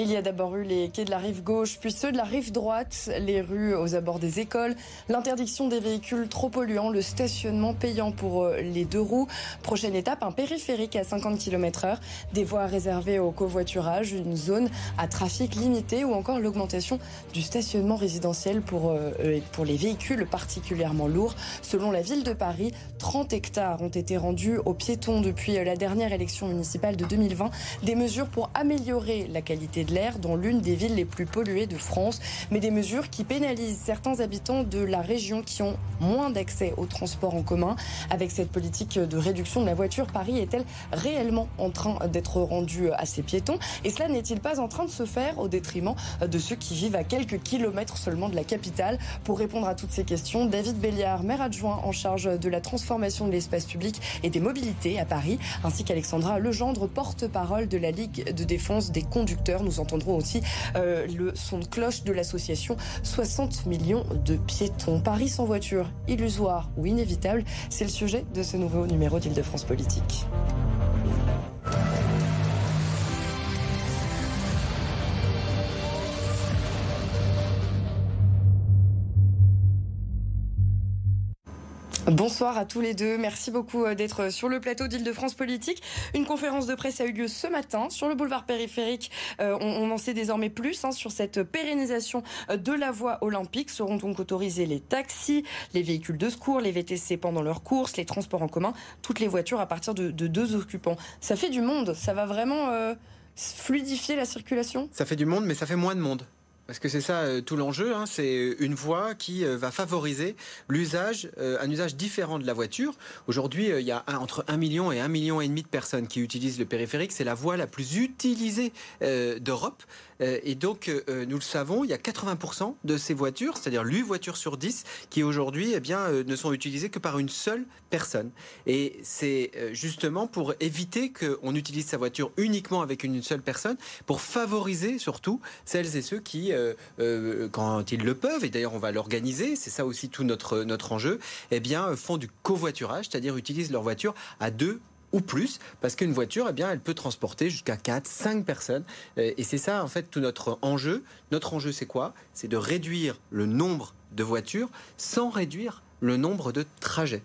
Il y a d'abord eu les quais de la rive gauche, puis ceux de la rive droite, les rues aux abords des écoles, l'interdiction des véhicules trop polluants, le stationnement payant pour euh, les deux roues. Prochaine étape, un périphérique à 50 km heure, des voies réservées au covoiturage, une zone à trafic limité ou encore l'augmentation du stationnement résidentiel pour, euh, pour les véhicules particulièrement lourds. Selon la ville de Paris, 30 hectares ont été rendus aux piétons depuis la dernière élection municipale de 2020. Des mesures pour améliorer la qualité de l'air dans l'une des villes les plus polluées de France, mais des mesures qui pénalisent certains habitants de la région qui ont moins d'accès aux transports en commun. Avec cette politique de réduction de la voiture, Paris est-elle réellement en train d'être rendue à ses piétons? Et cela n'est-il pas en train de se faire au détriment de ceux qui vivent à quelques kilomètres seulement de la capitale? Pour répondre à toutes ces questions, David Béliard, maire adjoint en charge de la transformation de l'espace public et des mobilités à Paris, ainsi qu'Alexandra Legendre, porte-parole de la Ligue de défense des conducteurs. Nous entendrons aussi euh, le son de cloche de l'association 60 millions de piétons. Paris sans voiture, illusoire ou inévitable, c'est le sujet de ce nouveau numéro d'Île-de-France Politique. Bonsoir à tous les deux. Merci beaucoup euh, d'être sur le plateau d'Île-de-France Politique. Une conférence de presse a eu lieu ce matin sur le boulevard périphérique. Euh, on, en sait désormais plus hein, sur cette pérennisation euh, de la voie olympique. Seront donc autorisés les taxis, les véhicules de secours, les VTC pendant leurs courses, les transports en commun, toutes les voitures à partir de, deux occupants. Ça fait du monde. Ça va vraiment fluidifier la circulation? Ça fait du monde, mais ça fait moins de monde. Parce que c'est ça euh, tout l'enjeu, hein, c'est une voie qui euh, va favoriser l'usage, euh, un usage différent de la voiture. Aujourd'hui, il y a entre 1 million et 1 million et demi de personnes qui utilisent le périphérique. C'est la voie la plus utilisée d'Europe. Euh, et donc, euh, euh, nous le savons, il y a 80% de ces voitures, c'est-à-dire 8 voitures sur 10, qui aujourd'hui eh bien, ne sont utilisées que par une seule personne. Et c'est justement pour éviter qu'on utilise sa voiture uniquement avec une seule personne, pour favoriser surtout celles et ceux qui, quand ils le peuvent, et d'ailleurs on va l'organiser, c'est ça aussi tout notre, notre enjeu, eh bien, font du covoiturage, c'est-à-dire utilisent leur voiture à deux ou plus, parce qu'une voiture, eh bien, elle peut transporter jusqu'à 4, 5 personnes. Et c'est ça, en fait, tout notre enjeu. Notre enjeu, c'est quoi? C'est de réduire le nombre de voitures sans réduire le nombre de trajets.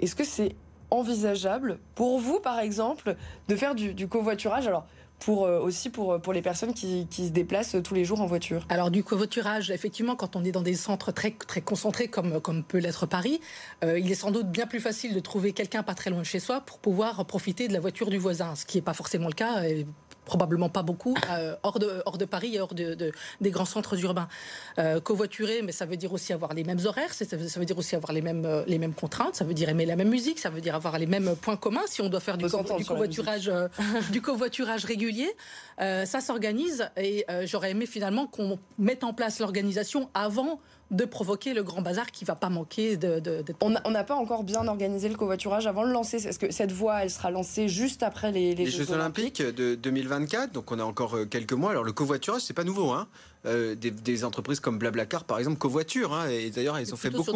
Est-ce que c'est envisageable pour vous, par exemple, de faire du, du covoiturage? Alors, pour euh, aussi pour, pour les personnes qui, qui, se déplacent tous les jours en voiture. Alors du covoiturage, effectivement, quand on est dans des centres très, très concentrés comme, comme peut l'être Paris, euh, il est sans doute bien plus facile de trouver quelqu'un pas très loin de chez soi pour pouvoir profiter de la voiture du voisin, ce qui n'est pas forcément le cas probablement pas beaucoup, euh, hors, de, hors de Paris et hors de, des grands centres urbains. Euh, covoiturer, mais ça veut dire aussi avoir les mêmes horaires, ça veut, ça veut dire aussi avoir les mêmes, euh, les mêmes contraintes, ça veut dire aimer la même musique, ça veut dire avoir les mêmes points communs si on doit faire du, du covoiturage, du covoiturage régulier. ça s'organise et j'aurais aimé finalement qu'on mette en place l'organisation avant de provoquer le grand bazar qui va pas manquer de. On n'a pas encore bien organisé le covoiturage avant de lancer. Est-ce que cette voie, elle sera lancée juste après les, les, Jeux, Olympiques de 2024 Donc on a encore euh, quelques mois. Alors le covoiturage, c'est pas nouveau. Hein euh, des, entreprises comme Blablacar, par exemple, covoiture. Hein, et d'ailleurs, ils ont fait beaucoup,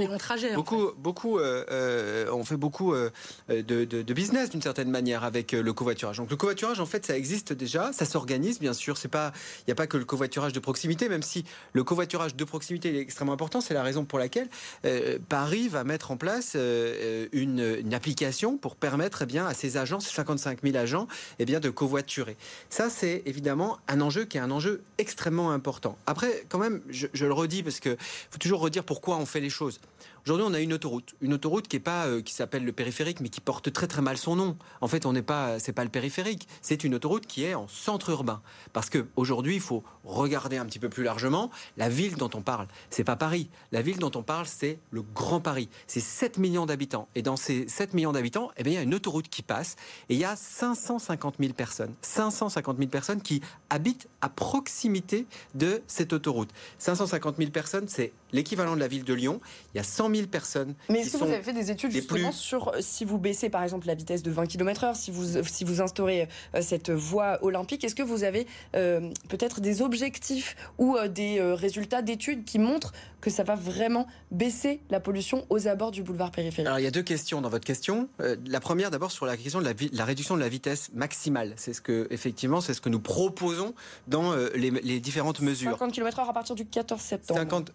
beaucoup, beaucoup, euh, euh, ont fait beaucoup de, business d'une certaine manière avec le covoiturage. Donc le covoiturage, en fait, ça existe déjà, ça s'organise, bien sûr. C'est pas, il n'y a pas que le covoiturage de proximité, même si le covoiturage de proximité est extrêmement important. C'est la raison pour laquelle Paris va mettre en place une, application pour permettre, eh bien, à ses agents, ces 55 000 agents, eh bien, de covoiturer. Ça, c'est évidemment un enjeu qui est un enjeu extrêmement important. Après, quand même, je, le redis parce que faut toujours redire pourquoi on fait les choses. Aujourd'hui, on a une autoroute, une autoroute qui est pas euh, qui s'appelle le périphérique, mais qui porte très très mal son nom. En fait, on n'est pas, c'est pas le périphérique, c'est une autoroute qui est en centre urbain. Parce que aujourd'hui, il faut regarder un petit peu plus largement la ville dont on parle. C'est pas Paris. La ville dont on parle, c'est le Grand Paris. C'est 7 millions d'habitants. Et dans ces 7 millions d'habitants, eh bien, il y a une autoroute qui passe et il y a 550 000 personnes. 550 000 personnes qui habitent à proximité de cette autoroute. 550 000 personnes, c'est l'équivalent de la ville de Lyon. Il y a 100 100 000 personnes. Mais est-ce que vous avez fait des études justement sur si vous baissez par exemple la vitesse de 20 km/h, si vous, si vous instaurez cette voie olympique, est-ce que vous avez peut-être des objectifs ou des résultats d'études qui montrent que ça va vraiment baisser la pollution aux abords du boulevard périphérique? Alors il y a deux questions dans votre question. Euh, la première d'abord sur la question de la, la, réduction de la vitesse maximale. C'est ce que effectivement c'est ce que nous proposons dans euh, les, différentes mesures. 50 km/h à partir du 14 septembre. 50,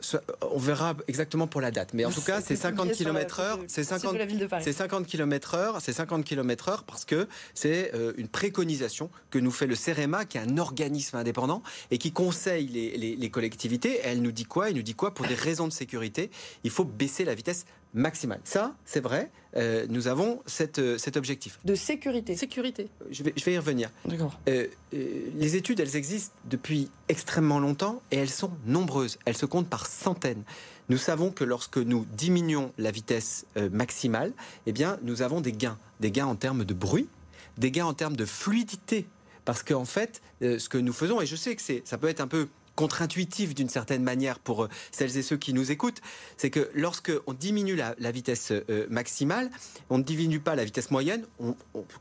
on verra exactement pour la date, mais en tout cas c'est 50 km/h. C'est 50, c'est 50 km/h. C'est 50 km/h parce que c'est euh, une préconisation que nous fait le CEREMA, qui est un organisme indépendant et qui conseille les, les collectivités. elle nous dit quoi? Il nous dit quoi? Pour des raisons de sécurité, il faut baisser la vitesse maximale. Ça, c'est vrai, euh, nous avons cette, euh, cet objectif. De sécurité. Sécurité. Je vais, je vais y revenir. D'accord. Euh, les études, elles existent depuis extrêmement longtemps et elles sont nombreuses. Elles se comptent par centaines. Nous savons que lorsque nous diminuons la vitesse maximale, eh bien, nous avons des gains. Des gains en termes de bruit, des gains en termes de fluidité. Parce qu'en fait, ce que nous faisons, et je sais que ça peut être un peu contre-intuitif d'une certaine manière pour euh, celles et ceux qui nous écoutent, c'est que lorsque on diminue la, vitesse euh, maximale, on ne diminue pas la vitesse moyenne.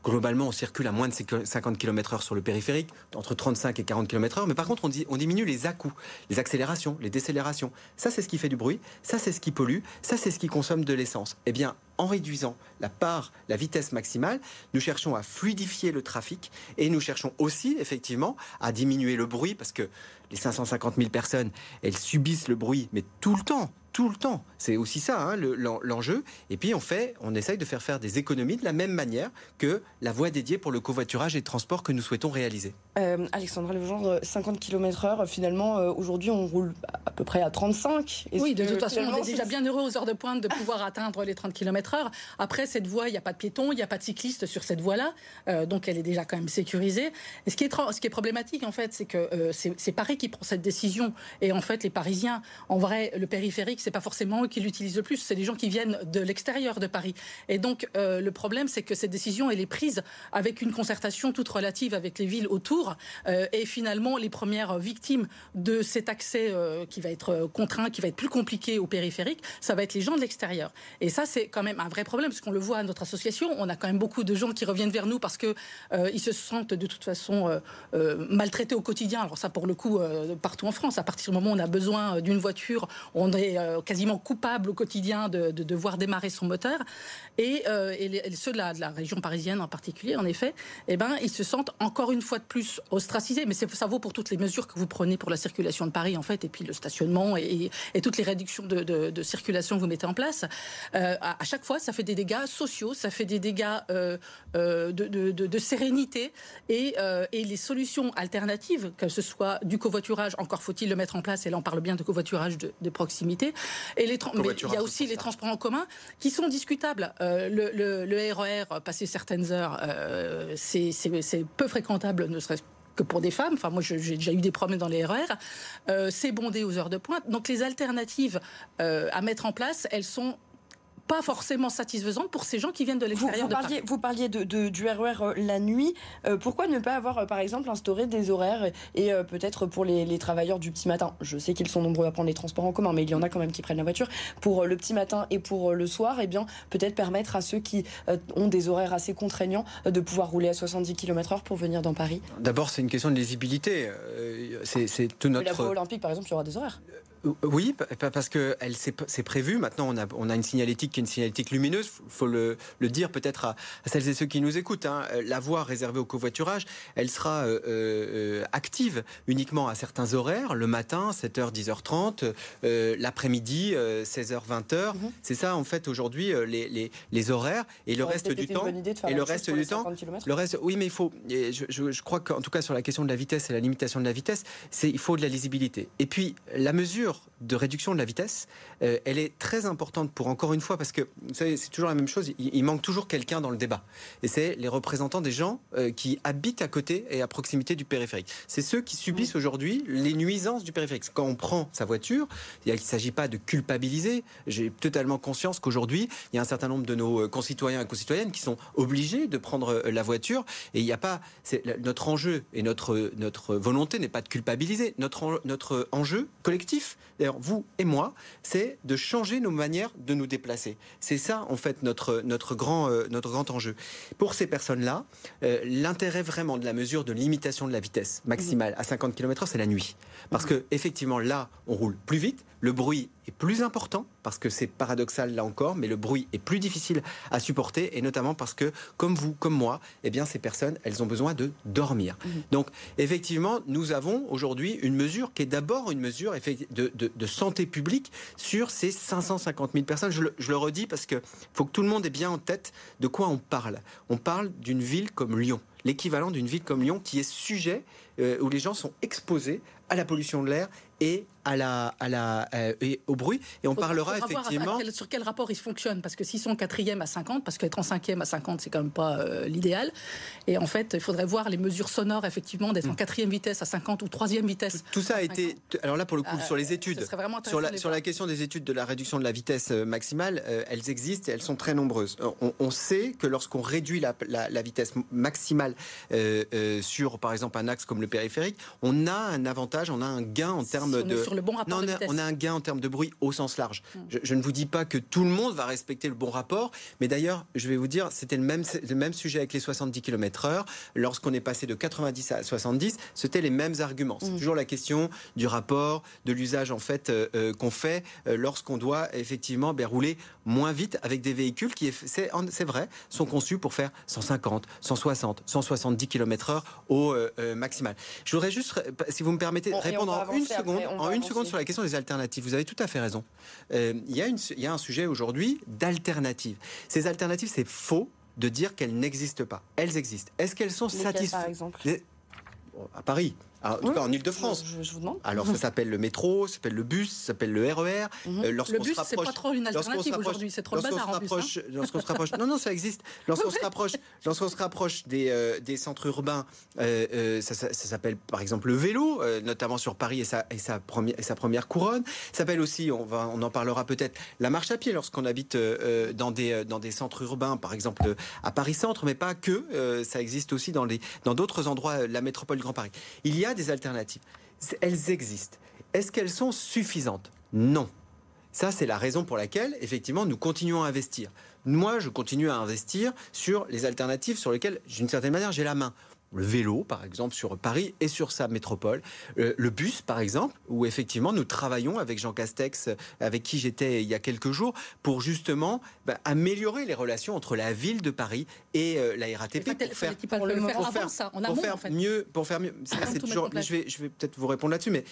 globalement, on circule à moins de 50 km/h sur le périphérique, entre 35 et 40 km/h. Mais par contre, on, on diminue les à-coups, les accélérations, les décélérations. Ça, c'est ce qui fait du bruit. Ça, c'est ce qui pollue. Ça, c'est ce qui consomme de l'essence. Eh bien, en réduisant la part, la vitesse maximale, nous cherchons à fluidifier le trafic et nous cherchons aussi, effectivement, à diminuer le bruit parce que les 550 000 personnes, elles subissent le bruit, mais tout le temps, tout le temps. C'est aussi ça hein, l'enjeu. Et puis on fait, on essaye de faire faire des économies de la même manière que la voie dédiée pour le covoiturage et le transport que nous souhaitons réaliser. Euh, Alexandra Legendre, 50 km/h, finalement, euh, aujourd'hui on roule à peu près à 35. Oui, de toute façon, on est déjà bien heureux aux heures de pointe de pouvoir atteindre les 30 km/h. Après, cette voie, il n'y a pas de piétons, il n'y a pas de cyclistes sur cette voie-là, euh, donc elle est déjà quand même sécurisée. Et ce qui est, ce qui est problématique, en fait, c'est que c'est Paris qui prend cette décision. Et en fait, les Parisiens, en vrai, le périphérique, c'est pas forcément eux qui l'utilisent le plus, c'est des gens qui viennent de l'extérieur de Paris. Et donc euh, le problème, c'est que cette décision, elle est prise avec une concertation toute relative avec les villes autour. Euh, et finalement, les premières victimes de cet accès euh, qui va être contraint, qui va être plus compliqué au périphérique, ça va être les gens de l'extérieur. Et ça, c'est quand même un vrai problème, parce qu'on le voit à notre association. On a quand même beaucoup de gens qui reviennent vers nous parce que ils se sentent de toute façon maltraités au quotidien. Alors ça, pour le coup, partout en France, à partir du moment où on a besoin d'une voiture, on est quasiment coupable au quotidien de, devoir démarrer son moteur. Et, euh, ceux de la, de la, région parisienne en particulier, en effet, eh ben, ils se sentent encore une fois de plus ostracisés. Mais ça vaut pour toutes les mesures que vous prenez pour la circulation de Paris, en fait, et puis le stationnement et, toutes les réductions de, circulation que vous mettez en place. Euh, à, chaque fois, ça fait des dégâts sociaux, ça fait des dégâts euh, de, sérénité. Et, et les solutions alternatives, que ce soit du covoiturage, encore faut-il le mettre en place, et là on parle bien de covoiturage de proximité, et les mais il y a aussi les transports en commun qui sont discutables. Euh, le, le, RER, e passé certaines heures, euh, c'est peu fréquentable, ne serait-ce que pour des femmes. Enfin, moi, j'ai déjà eu des problèmes dans les RER. E euh, c'est bondé aux heures de pointe. Donc, les alternatives à mettre en place, elles sont pas forcément satisfaisante pour ces gens qui viennent de l'extérieur vous, parliez, Vous parliez de, du RER euh, la nuit. Euh, pourquoi ne pas avoir, euh, par exemple, instauré des horaires et peut-être pour les, travailleurs du petit matin? Je sais qu'ils sont nombreux à prendre les transports en commun, mais il y en a quand même qui prennent la voiture. Pour le petit matin et pour le soir, eh bien, peut-être permettre à ceux qui ont des horaires assez contraignants de pouvoir rouler à 70 km/h pour venir dans Paris. D'abord, c'est une question de lisibilité. C'est tout notre. la voie olympique, par exemple, il y aura des horaires. Oui, parce que c'est prévu. Maintenant, on a, on a une signalétique qui est une signalétique lumineuse. Il faut le, dire peut-être à, celles et ceux qui nous écoutent. Hein. La voie réservée au covoiturage, elle sera euh, euh, active uniquement à certains horaires, le matin, 7h, 10h30, euh, l'après-midi, 16h, 20h. C'est ça, en fait, aujourd'hui, les, les, horaires. Et le reste du temps. Et le reste du temps. Le reste, oui, mais il faut. Je, je, je crois qu'en tout cas, sur la question de la vitesse et la limitation de la vitesse, il faut de la lisibilité. Et puis, la mesure de réduction de la vitesse, euh, elle est très importante pour, encore une fois, parce parce que vous savez, c'est toujours la même chose. Il, manque toujours quelqu'un dans le débat. Et c'est les représentants des gens euh, qui habitent à côté et à proximité du périphérique. C'est ceux qui subissent aujourd'hui les nuisances du périphérique. Quand on prend sa voiture, il ne s'agit pas de culpabiliser. J'ai totalement conscience qu'aujourd'hui, il y a un certain nombre de nos euh, concitoyens et concitoyennes qui sont obligés de prendre la voiture. Et il n'y a pas. Notre enjeu et notre, notre volonté n'est pas de culpabiliser. Notre, notre enjeu collectif, d'ailleurs, vous et moi, c'est de changer nos manières de nous déplacer. C'est ça, en fait, notre, notre, grand, euh, notre grand enjeu. Pour ces personnes-là, euh, l'intérêt vraiment de la mesure de limitation de la vitesse maximale à 50 km/h, c'est la nuit. Parce que, effectivement, là, on roule plus vite, le bruit est plus important, parce que c'est paradoxal là encore, mais le bruit est plus difficile à supporter, et notamment parce que, comme vous, comme moi, eh bien, ces personnes, elles ont besoin de dormir. Mhm. Donc, effectivement, nous avons aujourd'hui une mesure qui est d'abord une mesure de, de, santé publique sur ces 550 000 personnes. Je le, je le redis parce qu'il faut que tout le monde ait bien en tête de quoi on parle. On parle d'une ville comme Lyon l'équivalent d'une ville comme Lyon qui est sujet, euh, où les gens sont exposés à la pollution de l'air et à la, à la, euh, et au bruit. Et on parlera effectivement. sur quel rapport ils fonctionnent Parce que s'ils sont quatrième à 50, parce qu'être en cinquième à 50, c'est quand même pas euh, l'idéal. Et en fait, il faudrait voir les mesures sonores, effectivement, d'être en mm. quatrième vitesse à 50 ou troisième vitesse. Tout ça a été. Alors là, pour le coup, sur les études, sur la, sur la question des études de la réduction de la vitesse maximale, elles existent et elles sont très nombreuses. On, sait que lorsqu'on réduit la, la, vitesse maximale sur, par exemple, un axe comme le périphérique, on a un avantage, on a un gain en termes de. Sur le bon rapport non, on, a, un gain en termes de bruit au sens large. Hmm. Je, ne vous dis pas que tout le monde va respecter le bon rapport, mais d'ailleurs, je vais vous dire, c'était le même, le même sujet avec les 70 km/h. Lorsqu'on est passé de 90 à 70, c'était les mêmes arguments. C'est hmm. toujours la question du rapport, de l'usage en fait euh, euh, qu'on fait euh, lorsqu'on doit effectivement ben, rouler moins vite avec des véhicules qui, c'est vrai, sont conçus pour faire 150, 160, 170 km/h au maximal. Je voudrais juste, si vous me permettez, répondre en une seconde, en une seconde sur la question des alternatives. Vous avez tout à fait raison. Euh, il, y y a un sujet aujourd'hui d'alternatives. Ces alternatives, c'est faux de dire qu'elles n'existent pas. Elles existent. Est-ce qu'elles sont exemple? À Paris. Ah, en tout cas, en Ile-de-France. Je, vous demande. Alors, ça s'appelle le métro, ça s'appelle le bus, ça s'appelle le RER. Mhm. Euh, le bus, c'est pas trop une alternative aujourd'hui, c'est trop le bazar en. Hein. lorsqu'on se rapproche, non, non, ça existe. Lorsqu'on se rapproche, lorsqu'on se rapproche des, euh, des centres urbains, euh, ça, ça, s'appelle par exemple le vélo, notamment sur Paris et sa, et sa, première, et sa première couronne. Ça s'appelle aussi, on, va, on en parlera peut-être, la marche à pied lorsqu'on habite dans, des, dans des centres urbains, par exemple à Paris-Centre, mais pas que. ça existe aussi dans d'autres dans endroits, la métropole Grand Paris. Il y a des alternatives elles existent. Est-ce qu'elles sont suffisantes? Non. Ça, c'est la raison pour laquelle, effectivement, nous continuons à investir. Moi, je continue à investir sur les alternatives sur lesquelles, d'une certaine manière, j'ai la main le vélo, par exemple, sur Paris et sur sa métropole. Euh, le bus, par exemple, où effectivement nous travaillons avec Jean Castex, avec qui j'étais il y a quelques jours, pour justement bah, améliorer les relations entre la ville de Paris et euh, la RATP pour faire, pour le faire, faire, ça, en pour faire mieux, pour faire mieux. toujours, je vais, je vais peut-être vous répondre là-dessus, mais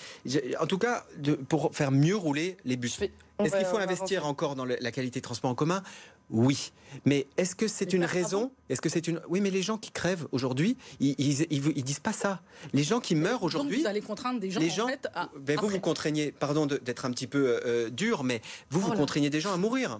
en tout cas, de, pour faire mieux rouler les bus. Est-ce qu'il faut investir encore dans la qualité de transport en commun? Oui, mais est-ce que c'est une raison Est-ce que c'est une Oui, mais les gens qui crèvent aujourd'hui, ils, ils, disent pas ça. Les gens qui meurent aujourd'hui. Vous allez contraindre des gens. Les gens. Ben, vous vous contraignez. Pardon d'être un petit peu euh, dur, mais vous vous contraignez des gens à mourir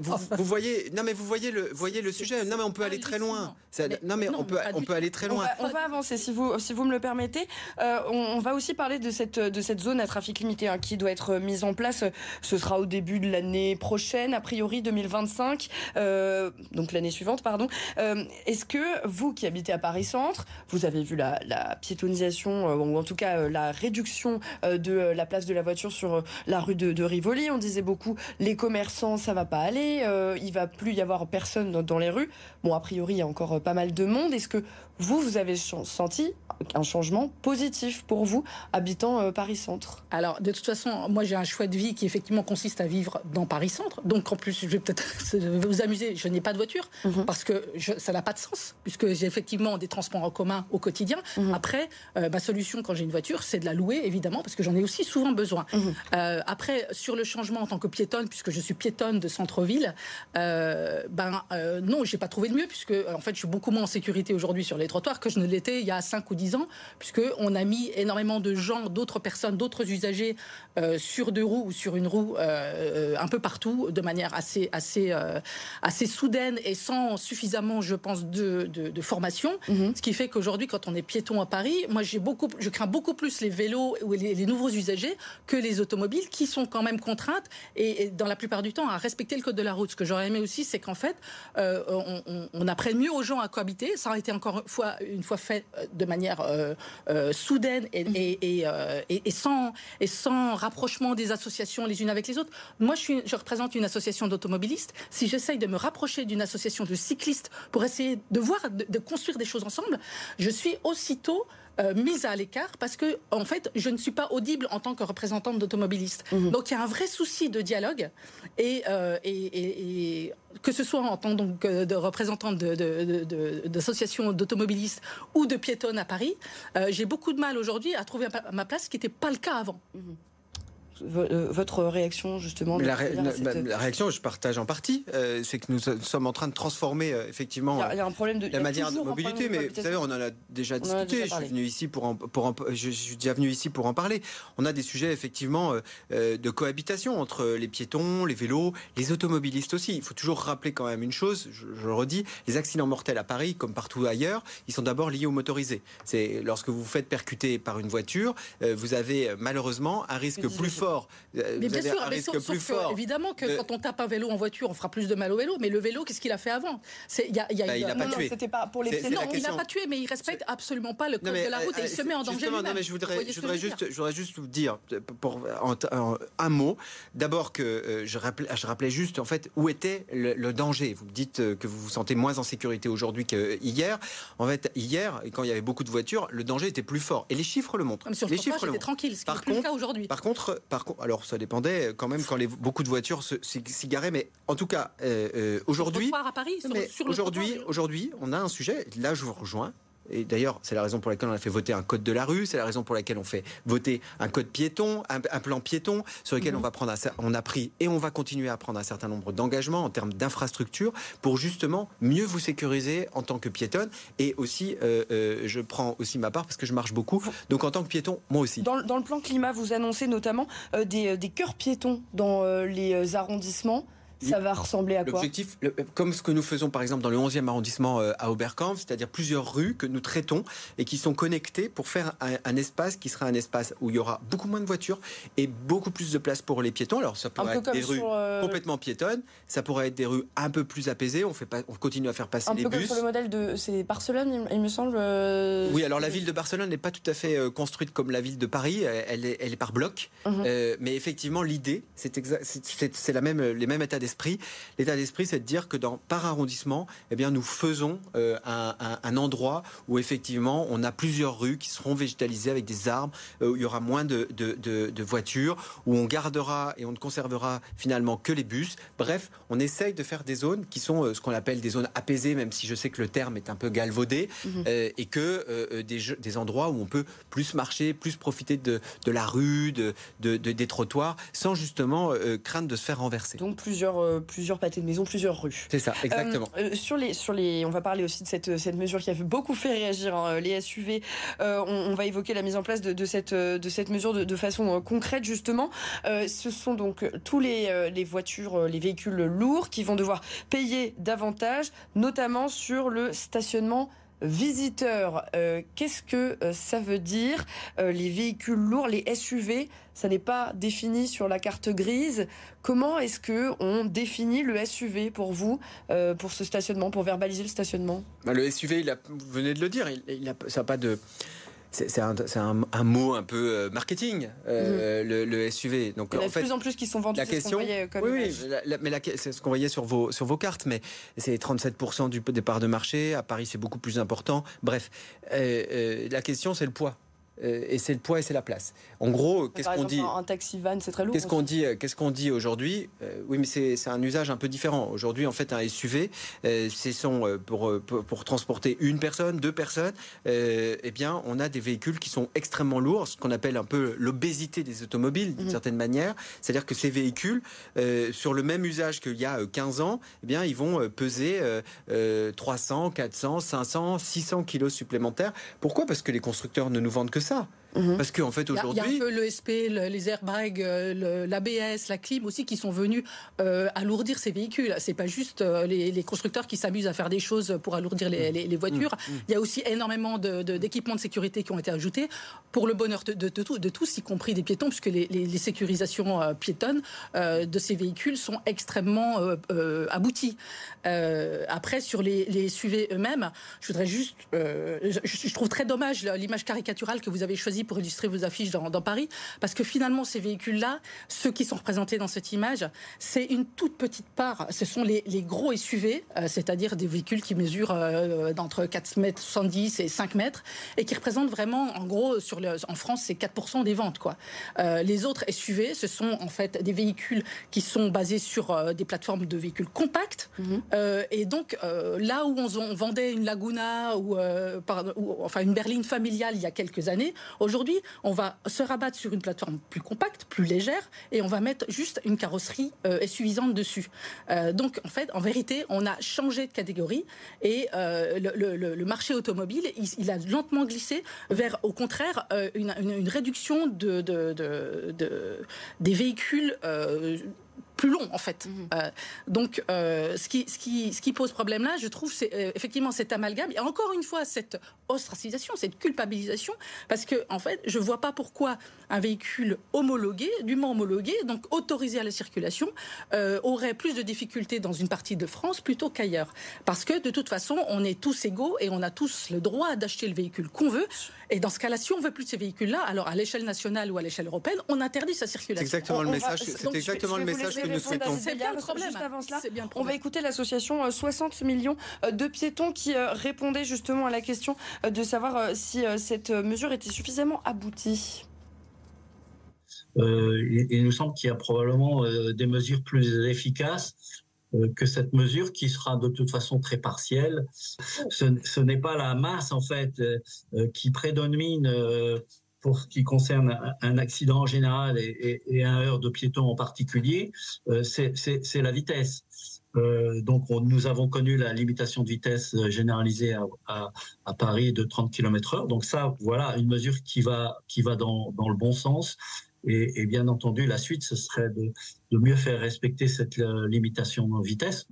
vous, voyez, non mais vous voyez le, voyez le sujet. Non mais on peut aller très loin. non mais on peut, on peut aller très loin. On va, avancer si vous, si vous me le permettez. Euh, on, va aussi parler de cette, de cette zone à trafic limité hein, qui doit être mise en place. Ce sera au début de l'année prochaine, a priori 2025, euh, donc l'année suivante, pardon. Euh, est-ce que vous qui habitez à Paris Centre, vous avez vu la, la piétonisation ou en tout cas la réduction de la place de la voiture sur la rue de, de Rivoli? On disait beaucoup les commerçants, ça va pas aller, euh, il va plus y avoir personne dans, les rues. Bon, a priori, il y a encore euh, pas mal de monde. Est-ce que vous, vous avez senti un changement positif pour vous, habitant euh, Paris-Centre Alors, de toute façon, moi, j'ai un choix de vie qui effectivement consiste à vivre dans Paris-Centre. Donc, en plus, je vais peut-être vous amuser, je n'ai pas de voiture mhm. parce que ça n'a pas de sens, puisque j'ai effectivement des transports en commun au quotidien. Mhm. Après, ma solution quand j'ai une voiture, c'est de la louer, évidemment, parce que j'en ai aussi souvent besoin. Mhm. après, sur le changement en tant que piétonne, puisque je suis piétonne de centre ville, euh, ben euh, non, j'ai pas trouvé de mieux puisque en fait je suis beaucoup moins en sécurité aujourd'hui sur les les trottoirs que je ne l'étais il y a 5 ou 10 ans, puisqu'on a mis énormément de gens, d'autres personnes, d'autres usagers euh, sur deux roues ou sur une roue euh, un peu partout, de manière assez, assez, assez soudaine et sans suffisamment, je pense, de, de, formation. Mhm. Ce qui fait qu'aujourd'hui, quand on est piéton à Paris, moi, j'ai beaucoup, je crains beaucoup plus les vélos ou les, les, nouveaux usagers que les automobiles qui sont quand même contraintes et, dans la plupart du temps à respecter le code de la route. Ce que j'aurais aimé aussi, c'est qu'en fait, on, on, apprenne mieux aux gens à cohabiter. Ça aurait été encore fois, une fois fait de manière soudaine et, et, et, sans, et sans rapprochement des associations les unes avec les autres. Moi, je, suis, je représente une association d'automobilistes. Si j'essaye de me rapprocher d'une association de cyclistes pour essayer de voir, de, construire des choses ensemble, je suis aussitôt euh, mise à l'écart parce que en fait je ne suis pas audible en tant que représentante d'automobilistes. Mhm. Donc il y a un vrai souci de dialogue et, euh, et, que ce soit en tant donc, de représentante d'associations d'automobilistes ou de piétonnes à Paris, euh, j'ai beaucoup de mal aujourd'hui à trouver ma place, ce qui n'était pas le cas avant. Mhm. Euh, votre réaction justement la, réaction, je partage en partie, euh, c'est que nous sommes en train de transformer euh, effectivement il y, a, un problème de, la manière de mobilité, mais vous savez, on en a déjà discuté. je suis venu ici pour en, pour je, suis déjà venu ici pour en parler. On a des sujets effectivement de cohabitation entre les piétons, les vélos, les automobilistes aussi. Il faut toujours rappeler quand même une chose, je, je le redis, les accidents mortels à Paris, comme partout ailleurs, ils sont d'abord liés aux motorisés. C'est lorsque vous vous faites percuter par une voiture, vous avez malheureusement un risque plus fort euh, mais bien sûr, un risque plus fort. évidemment que quand on tape un vélo en voiture, on fera plus de mal au vélo. Mais le vélo, qu'est-ce qu'il a fait avant? Il y a, y a bah, il n'a pas tué. C'était pas pour les Non, il n'a pas tué, mais il respecte absolument pas le code de la route et il se met en danger. Non, mais je voudrais, je voudrais juste, je voudrais juste vous dire pour un mot. D'abord que euh, je rappelais, je rappelais juste en fait où était le, danger. Vous dites euh, que vous vous sentez moins en sécurité aujourd'hui qu'hier. En fait, hier, quand il y avait beaucoup de voitures, le danger était plus fort. Et les chiffres le montrent. les chiffres le tranquille, ce qui est plus le cas aujourd'hui. Par contre, par alors ça dépendait quand même quand les, beaucoup de voitures s'y garaient, mais en tout cas, euh, euh, aujourd'hui, aujourd'hui, aujourd'hui, on a un sujet. Là, je vous rejoins. Et d'ailleurs, c'est la raison pour laquelle on a fait voter un code de la rue, c'est la raison pour laquelle on fait voter un code piéton, un, plan piéton, sur lequel mhm. on va prendre on a pris et on va continuer à prendre un certain nombre d'engagements en termes d'infrastructures pour justement mieux vous sécuriser en tant que piétonne. Et aussi, euh, euh, je prends aussi ma part parce que je marche beaucoup. Donc en tant que piéton, moi aussi. Dans, le plan climat, vous annoncez notamment euh, des, des cœurs piétons dans les arrondissements. Ça va ressembler à quoi? L'objectif, comme ce que nous faisons par exemple dans le 11e arrondissement euh, à Oberkampf, c'est-à-dire plusieurs rues que nous traitons et qui sont connectées pour faire un, espace qui sera un espace où il y aura beaucoup moins de voitures et beaucoup plus de place pour les piétons. Alors ça pourrait être des rues euh, complètement piétonnes, ça pourrait être des rues un peu plus apaisées. On, fait pas, on continue à faire passer les bus. Un peu comme sur le modèle de c'est Barcelone, il, me semble. Euh, oui, alors la ville de Barcelone n'est pas tout à fait construite comme la ville de Paris. Elle est, elle est par bloc, mhm. mais effectivement l'idée, c'est la même, les mêmes états d'esprit. L'état d'esprit, c'est de dire que dans, par arrondissement, eh bien, nous faisons euh, un, endroit où effectivement on a plusieurs rues qui seront végétalisées avec des arbres, euh, où il y aura moins de, de, voitures, où on gardera et on ne conservera finalement que les bus. Bref, on essaye de faire des zones qui sont euh, ce qu'on appelle des zones apaisées, même si je sais que le terme est un peu galvaudé, mhm. et que des, des, endroits où on peut plus marcher, plus profiter de, la rue, de, des trottoirs, sans justement craindre de se faire renverser. Donc plusieurs euh, plusieurs pâtés de maison, plusieurs rues. C'est ça, exactement. Euh, sur les, sur les, on va parler aussi de cette, cette mesure qui a beaucoup fait réagir hein, les SUV. Euh, on, va évoquer la mise en place de, cette, de cette mesure de, façon concrète justement. ce sont donc tous les, les voitures, les véhicules lourds qui vont devoir payer davantage, notamment sur le stationnement visiteurs. Qu'est-ce que ça veut dire Les véhicules lourds, les SUV, ça n'est pas défini sur la carte grise. Comment est-ce que on définit le SUV pour vous, euh, pour ce stationnement, pour verbaliser le stationnement? Bah, Le SUV, vous venez de le dire, il, ça n'a pas de c'est un, un, mot un peu euh, marketing, euh, mhm. le, SUV. Donc, il y en a de plus en plus qui sont vendus. La question, comme oui, oui mais c'est ce qu'on voyait sur vos, sur vos cartes, mais c'est 37% du départ de marché. À Paris, c'est beaucoup plus important. Bref, la question, c'est le poids. Et c'est le poids et c'est la place. En gros, qu'est-ce qu'on dit Un taxi van, c'est très lourd. Qu'est-ce qu'on dit Qu'est-ce qu'on dit aujourd'hui Oui, mais c'est un usage un peu différent. Aujourd'hui, en fait, un SUV, c'est son pour, pour, transporter une personne, deux personnes. eh bien, on a des véhicules qui sont extrêmement lourds, ce qu'on appelle un peu l'obésité des automobiles, d'une mhm. certaine manière. C'est-à-dire que ces véhicules, sur le même usage qu'il y a 15 ans, eh bien, ils vont peser 300, 400, 500, 600 kilos supplémentaires. Pourquoi? Parce que les constructeurs ne nous vendent que ça. Mhm. Parce qu'en fait, aujourd'hui. Il y, a un peu l'ESP, les airbags, euh, l'ABS, la clim aussi qui sont venus euh, alourdir ces véhicules. C'est pas juste euh, les, constructeurs qui s'amusent à faire des choses pour alourdir les, voitures. Mhm. Mhm. Il y a aussi énormément d'équipements de, sécurité qui ont été ajoutés pour le bonheur de, de, de tous, y compris des piétons, puisque les, sécurisations piétonnes de ces véhicules sont extrêmement abouties. après, sur les, SUV eux-mêmes, je voudrais juste. Je, je trouve très dommage l'image caricaturale que vous avez choisie pour illustrer vos affiches dans, Paris, parce que finalement, ces véhicules-là, ceux qui sont représentés dans cette image, c'est une toute petite part. Ce sont les, gros SUV, euh, c'est-à-dire des véhicules qui mesurent euh, d'entre 4 mètres 70 et 5 mètres, et qui représentent vraiment, en gros, sur le, en France, c'est 4% des ventes. Quoi. Euh, les autres SUV, ce sont en fait des véhicules qui sont basés sur des plateformes de véhicules compacts. Mhm. et donc, là où on, vendait une Laguna ou, ou, enfin une berline familiale il y a quelques années, Aujourd'hui, on va se rabattre sur une plateforme plus compacte, plus légère, et on va mettre juste une carrosserie euh, suffisante dessus. Euh, donc, en fait, en vérité, on a changé de catégorie et euh, le, marché automobile, il, a lentement glissé vers, au contraire, une, réduction de, des véhicules plus long en fait. Mhm. Euh, donc euh, ce, qui, ce, qui, ce qui pose problème là, je trouve, c'est euh, effectivement cet amalgame et encore une fois cette ostracisation, cette culpabilisation, parce que en fait, je vois pas pourquoi un véhicule homologué, dûment homologué, donc autorisé à la circulation, aurait plus de difficultés dans une partie de France plutôt qu'ailleurs, parce que de toute façon, on est tous égaux et on a tous le droit d'acheter le véhicule qu'on veut. Et dans ce cas-là, si on veut plus de ces véhicules-là, alors à l'échelle nationale ou à l'échelle européenne, on interdit sa circulation. C'est exactement le message. C'est exactement le message c'est bien le problème. on va écouter l'association 60 euh, millions euh, de piétons qui euh, répondait justement à la question de savoir si cette mesure était suffisamment aboutie. il, nous semble qu'il y a probablement des mesures plus efficaces que cette mesure qui sera de toute façon très partielle. Ce, n'est pas la masse en fait qui prédomine pour ce qui concerne un accident en général et, un heure de piéton en particulier, euh, c'est la vitesse. Euh, donc, nous avons connu la limitation de vitesse euh, généralisée à, Paris de 30 km/h. Donc ça, voilà une mesure qui va dans, le bon sens. Et, bien entendu, la suite, ce serait de mieux faire respecter cette limitation de vitesse.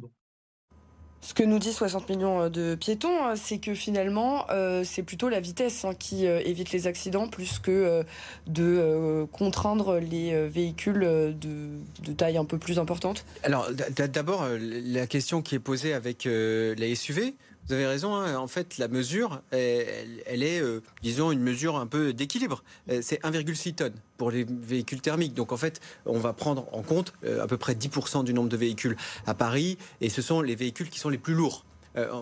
Ce que nous dit 60 millions euh, de piétons, euh, c'est que finalement, euh, c'est plutôt la vitesse hein, qui évite les accidents plus que de contraindre les véhicules de, taille un peu plus importante. Alors, d'abord, la question qui est posée avec les SUV, vous avez raison. Hein. En fait, la mesure, elle, est, euh, disons, une mesure un peu d'équilibre. Euh, c'est 1,6 tonnes pour les véhicules thermiques. Donc, en fait, on va prendre en compte euh, à peu près 10% du nombre de véhicules à Paris. Et ce sont les véhicules qui sont les plus lourds.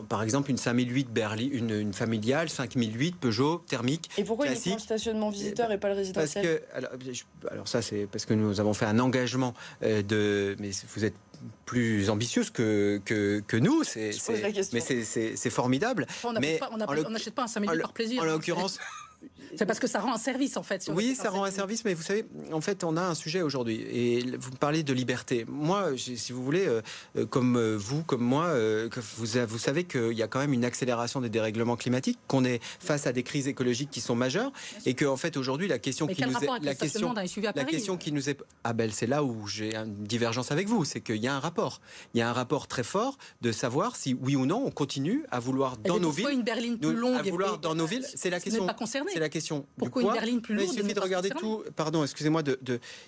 Par exemple, une 5008 Berly, une, une, familiale, 5008 Peugeot thermique. Et pourquoi il est le stationnement visiteur et pas le résidentiel parce que, alors, ça, c'est parce que nous avons fait un engagement de. Mais vous êtes plus ambitieuse que, que, que nous. C'est, mais c'est, formidable. On n'achète pas, un 5 par plaisir. En l'occurrence. C'est parce que ça rend un service en fait. oui, ça rend un service, mais vous savez, en fait, on a un sujet aujourd'hui. Et vous parlez de liberté. Moi, si vous voulez, euh, euh, comme euh, vous, comme moi, que vous, vous savez qu'il y a quand même une accélération des dérèglements climatiques, qu'on est face à des crises écologiques qui sont majeures, et que en fait aujourd'hui la question qui nous est la question, la question qui nous est ah ben c'est là où j'ai une divergence avec vous, c'est qu'il y a un rapport. Il y a un rapport très fort de savoir si oui ou non on continue à vouloir dans nos villes, une berline plus longue, à vouloir dans nos villes, c'est la question. C'est la question pourquoi une berline plus lourde Il suffit de regarder tout. Pardon, excusez-moi. De,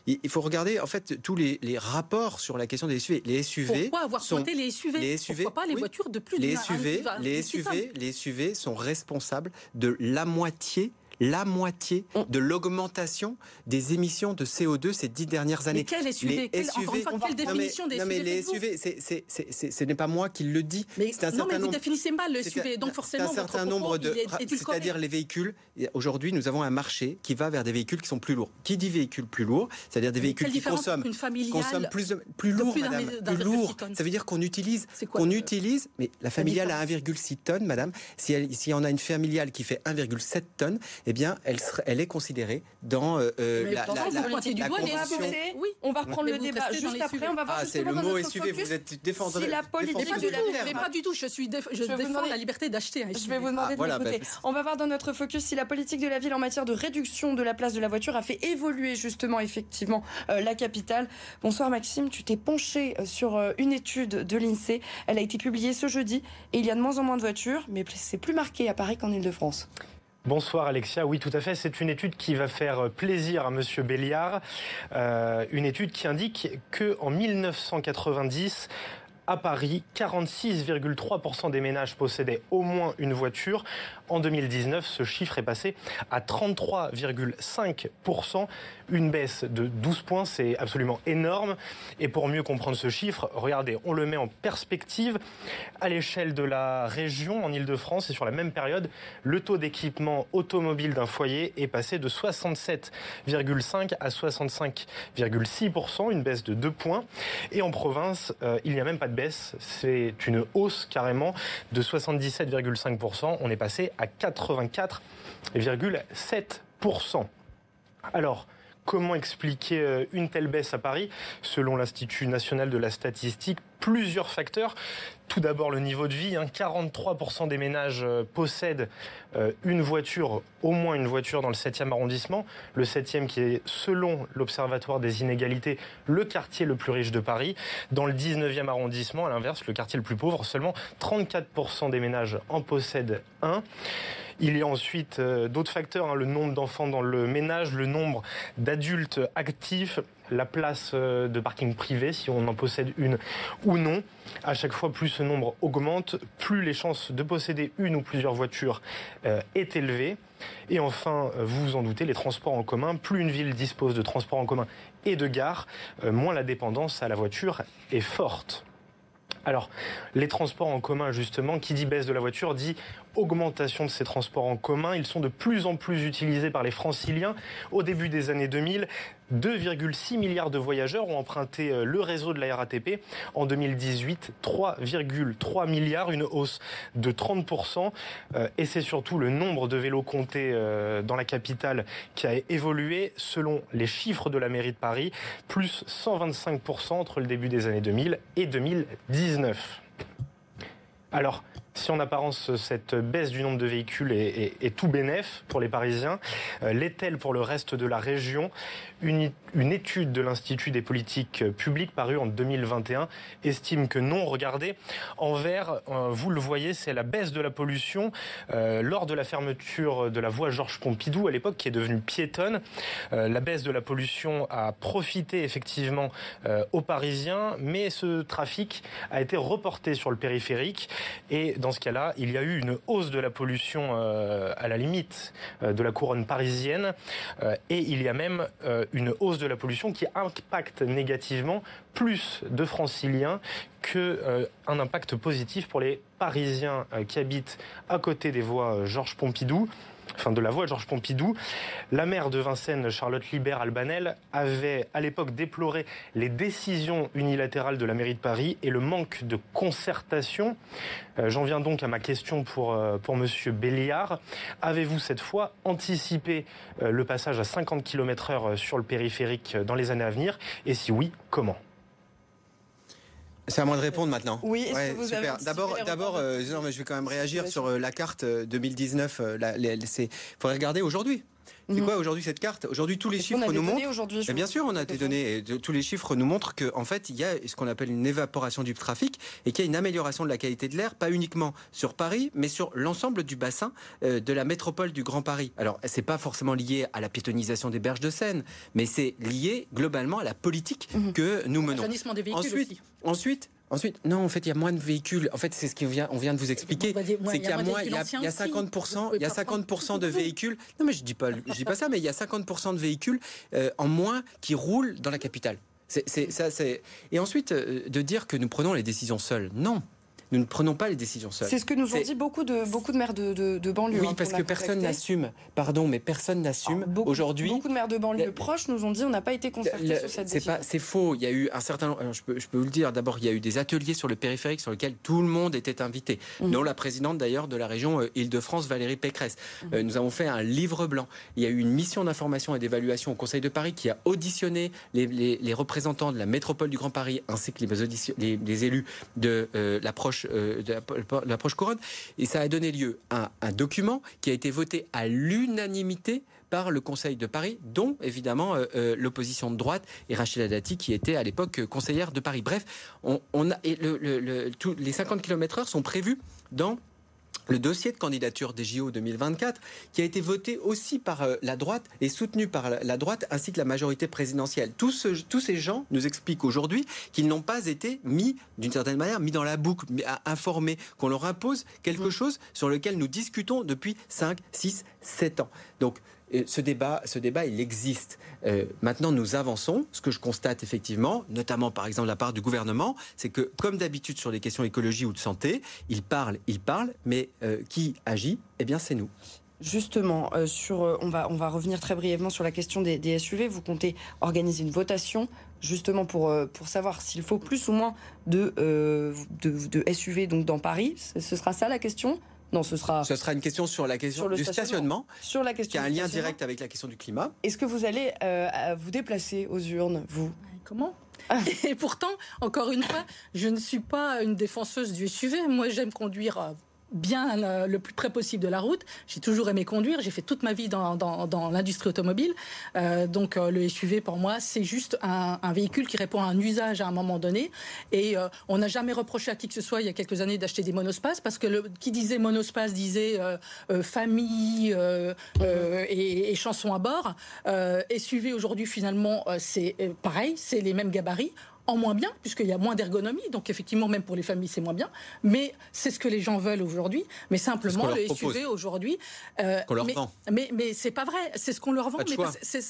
il faut regarder en fait tous les, rapports sur la question des SUV. Les SUV. Pourquoi avoir sont, les SUV Les SUV. Pourquoi pas les voitures de plus les SUV, les SUV, les SUV sont responsables de la moitié la moitié de l'augmentation des émissions de CO2 ces dix dernières années. Mais quel SUV, les SUV quelle définition des non, mais les SUV, ce n'est pas moi qui le dis. Mais, un non, mais vous définissez mal le SUV, donc forcément, un certain nombre de, c'est-à-dire les véhicules. Aujourd'hui, nous avons un marché qui va vers des véhicules qui sont plus lourds. Qui dit véhicules plus lourds, c'est-à-dire des véhicules qui consomment, consomment plus, plus lourd, madame, plus lourd. Ça veut dire qu'on utilise, qu'on utilise, mais la familiale a 1,6 tonnes, madame. Si, si on a une familiale qui fait 1,7 tonnes, eh bien, elle, elle est considérée dans euh, euh la, la, la, la convention. Oui, on va reprendre le débat juste après. On va voir ah, c'est le mot SUV. Vous êtes défendeur. Si la politique de la mais pas du tout. Je suis, je défends la liberté d'acheter un Je vais vous demander de m'écouter. Bah, on va voir dans notre focus si la politique de la ville en matière de réduction de la place de la voiture a fait évoluer justement effectivement euh, la capitale. Bonsoir Maxime, tu t'es penché euh, sur une étude de l'INSEE. Elle a été publiée ce jeudi et il y a de moins en moins de voitures, mais c'est plus marqué à Paris qu'en Ile-de-France. Bonsoir Alexia, oui tout à fait, c'est une étude qui va faire plaisir à Monsieur Béliard, euh, une étude qui indique que en 1990 à Paris, 46,3% des ménages possédaient au moins une voiture. En 2019, ce chiffre est passé à 33,5%, une baisse de 12 points, c'est absolument énorme. Et pour mieux comprendre ce chiffre, regardez, on le met en perspective à l'échelle de la région en Ile-de-France et sur la même période, le taux d'équipement automobile d'un foyer est passé de 67,5% à 65,6%, une baisse de 2 points. Et en province, euh, il n'y a même pas de baisse, c'est une hausse carrément de 77,5%. On est passé à 84,7%. Alors, Comment expliquer euh, une telle baisse à Paris? Selon l'Institut national de la statistique, plusieurs facteurs. Tout d'abord le niveau de vie. 43% hein. des ménages euh, possèdent euh, une voiture, au moins une voiture dans le 7e arrondissement. Le 7e qui est, selon l'Observatoire des inégalités, le quartier le plus riche de Paris. Dans le 19e arrondissement, à l'inverse, le quartier le plus pauvre, seulement 34% des ménages en possèdent un. Il y a ensuite euh, d'autres facteurs, hein, le nombre d'enfants dans le ménage, le nombre d'adultes actifs, la place euh, de parking privé, si on en possède une ou non. À chaque fois, plus ce nombre augmente, plus les chances de posséder une ou plusieurs voitures euh, est élevée. Et enfin, vous vous en doutez, les transports en commun, plus une ville dispose de transports en commun et de gares, moins la dépendance à la voiture est forte. Alors, les transports en commun, justement, qui dit baisse de la voiture, dit augmentation de ces transports en commun. Ils sont de plus en plus utilisés par les franciliens. Au début des années 2000, 2,6 milliards de voyageurs ont emprunté euh, le réseau de la RATP. En 2018, 3,3 milliards, une hausse de 30%. Euh, et c'est surtout le nombre de vélos comptés euh, dans la capitale qui a évolué selon les chiffres de la mairie de Paris, plus 125% entre le début des années 2000 et 2019. Alors, si en apparence cette baisse du nombre de véhicules est, tout bénéf pour les Parisiens, euh, l'est-elle pour le reste de la région? Une, étude de l'Institut des politiques publiques parue en 2021 estime que non. Regardez, en vert, euh, vous le voyez, c'est la baisse de la pollution euh, lors de la fermeture de la voie Georges Pompidou à l'époque qui est devenue piétonne. la baisse de la pollution a profité effectivement aux Parisiens, mais ce trafic a été reporté sur le périphérique et dans ce cas-là, il y a eu une hausse de la pollution euh, à la limite euh, de la couronne parisienne euh, et il y a même une hausse de la pollution qui impacte négativement plus de franciliens qu'un impact positif pour les Parisiens qui habitent à côté des voies Georges Pompidou enfin de la voix de Georges Pompidou. La maire de Vincennes, Charlotte Libert-Albanel, avait à l'époque déploré les décisions unilatérales de la mairie de Paris et le manque de concertation. Euh, j'en viens donc à ma question pour, euh, Monsieur Béliard. Avez-vous cette fois anticipé euh, le passage à 50 km heure sur le périphérique dans les années à venir? Et si oui, comment? C'est à moi de répondre maintenant. Oui, super. D'abord, d'abord, euh, je vais quand même réagir sur euh, la carte 2019. Il faudrait regarder aujourd'hui. C'est mhm. quoi aujourd'hui cette carte? Aujourd'hui, tous les chiffres nous montrent. bien sûr, on a des données. Et tous les chiffres nous montrent qu'en fait, il y a ce qu'on appelle une évaporation du trafic et qu'il y a une amélioration de la qualité de l'air, pas uniquement sur Paris, mais sur l'ensemble du bassin euh, de la métropole du Grand Paris. Alors, c'est pas forcément lié à la piétonisation des berges de Seine, mais c'est lié globalement à la politique mhm. que nous menons. Des véhicules ensuite, aussi. ensuite, Ensuite, non, en fait, il y a moins de véhicules. En fait, c'est ce qu'on vient, on vient de vous expliquer. C'est qu'il y a moins, il y a, 50%, il y a 50% de véhicules. Non, mais je dis pas, je dis pas ça, mais il y a 50% de véhicules euh, en moins qui roulent dans la capitale. C'est, ça. Et ensuite, euh, de dire que nous prenons les décisions seuls. Non. Nous ne prenons pas les décisions seuls. C'est ce que nous ont dit beaucoup de, beaucoup de maires de, de, banlieue. Oui, hein, parce que personne n'assume. Pardon, mais personne n'assume aujourd'hui. Beaucoup de maires de banlieue proches nous ont dit on n'a pas été concertés sur cette décision. C'est faux. Il y a eu un certain. Je peux, je peux vous le dire. D'abord, il y a eu des ateliers sur le périphérique sur lesquels tout le monde était invité, mmh. dont la présidente d'ailleurs de la région euh, Île-de-France, Valérie Pécresse. Mmh. Euh, nous avons fait un livre blanc. Il y a eu une mission d'information et d'évaluation au Conseil de Paris qui a auditionné les, les, représentants de la métropole du Grand Paris ainsi que les, les, élus de euh, l'approche l'approche couronne. Et ça a donné lieu à un document qui a été voté à l'unanimité par le Conseil de Paris, dont évidemment euh, euh, l'opposition de droite et Rachida Dati, qui était à l'époque conseillère de Paris. Bref, on, a, et le, les 50 km/h sont prévus dans le dossier de candidature des JO 2024, qui a été voté aussi par euh, la droite et soutenu par la droite ainsi que la majorité présidentielle. Tous, tous ces gens nous expliquent aujourd'hui qu'ils n'ont pas été mis, d'une certaine manière, mis dans la boucle, informés, qu'on leur impose quelque mmh. chose sur lequel nous discutons depuis 5, 6, 7 ans. Donc, ce débat, ce débat, il existe. Euh, maintenant, nous avançons. Ce que je constate effectivement, notamment par exemple de la part du gouvernement, c'est que, comme d'habitude sur les questions écologie ou de santé, il parle, il parle, mais euh, qui agit Eh bien, c'est nous. Justement, euh, on, va, on va revenir très brièvement sur la question des, SUV. Vous comptez organiser une votation justement pour, pour savoir s'il faut plus ou moins de, de, SUV donc dans Paris. Ce sera ça la question? Non, ce sera. Ce sera une question sur la question du stationnement, Sur la question. Qui a un lien direct avec la question du climat. Est-ce que vous allez euh, vous déplacer aux urnes, vous? Comment? Ah. Et pourtant, encore une fois, je ne suis pas une défenseuse du SUV. Moi, j'aime conduire euh, bien le plus près possible de la route. J'ai toujours aimé conduire. J'ai fait toute ma vie dans, dans, l'industrie automobile. Euh, donc euh, le SUV pour moi, c'est juste un, véhicule qui répond à un usage à un moment donné. Et euh, on n'a jamais reproché à qui que ce soit il y a quelques années d'acheter des monospaces parce que qui disait monospace disait famille et, chansons à bord. SUV aujourd'hui finalement c'est pareil, c'est les mêmes gabarits en moins bien, puisqu'il y a moins d'ergonomie, donc effectivement, même pour les familles, c'est moins bien. Mais c'est ce que les gens veulent aujourd'hui. Mais simplement, le SUV aujourd'hui. Euh, leur mais, vend. Mais, mais c'est pas vrai. C'est ce qu'on leur vend. Mais,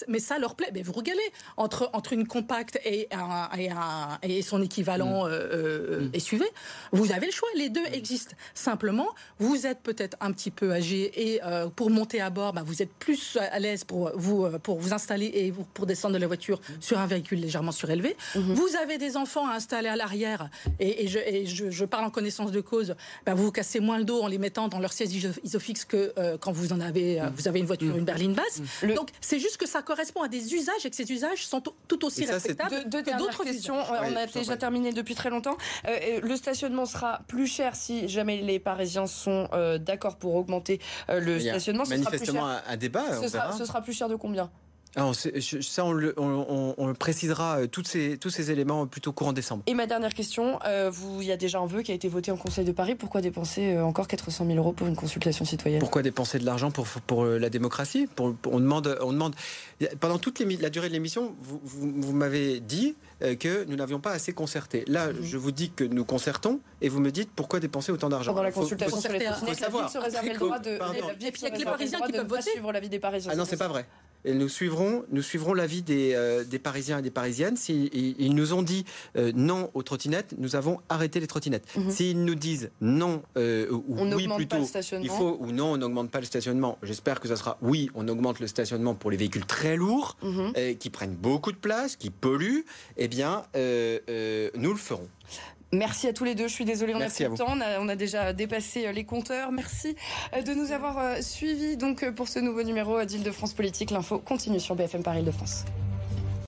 mais, ça leur plaît. Mais vous regalez entre, entre une compacte et, un, et, un, et son équivalent mm. euh, euh mm. SUV. Vous avez le choix. Les deux existent. Simplement, vous êtes peut-être un petit peu âgé et euh, pour monter à bord, bah, vous êtes plus à l'aise pour vous, pour vous installer et pour descendre de la voiture mm. sur un véhicule légèrement surélevé. Mm-hmm. Vous avez avez des enfants à installer à l'arrière, et, je, parle en connaissance de cause, ben vous vous cassez moins le dos en les mettant dans leur siège isofix que euh, quand vous en avez, euh, vous avez une voiture, une berline basse. Donc c'est juste que ça correspond à des usages et que ces usages sont tout aussi respectables que d'autres questions. on a déjà terminé depuis très longtemps. Euh, le stationnement sera plus cher si jamais les Parisiens sont d'accord pour augmenter le stationnement. manifestement un débat. ce sera plus cher de combien? Alors, ça, on le, précisera euh, toutes ces, tous ces éléments plutôt courant décembre. Et ma dernière question, euh, vous, il y a déjà un vœu qui a été voté en Conseil de Paris. Pourquoi dépenser euh, encore 400 000 euros pour une consultation citoyenne? Pourquoi dépenser de l'argent pour, pour la démocratie? Pour, on, demande, on demande. Pendant toute la durée de l'émission, vous, vous, m'avez dit que nous n'avions pas assez concerté. Là, mhm. je vous dis que nous concertons et vous me dites pourquoi dépenser autant d'argent. Pendant la consultation sur les la ville se réserve le droit de. Et puis il y a que les Parisiens qui peuvent voter. suivre l'avis des Parisiens. Ah non, c'est pas vrai nous suivrons, nous suivrons l'avis des, euh, des Parisiens et des Parisiennes. S'ils ils nous ont dit euh, non aux trottinettes, nous avons arrêté les trottinettes. Mhm. S'ils nous disent non euh, ou on oui plutôt, il faut ou non, on n'augmente pas le stationnement. J'espère que ça sera oui, on augmente le stationnement pour les véhicules très lourds, mhm. qui prennent beaucoup de place, qui polluent. Eh bien, nous le ferons. Merci à tous les deux. Je suis désolée, on a de temps. On a, déjà dépassé euh, les compteurs. Merci euh, de nous avoir euh, suivis donc pour ce nouveau numéro d'Île-de-France Politique. L'info continue sur BFM Paris de france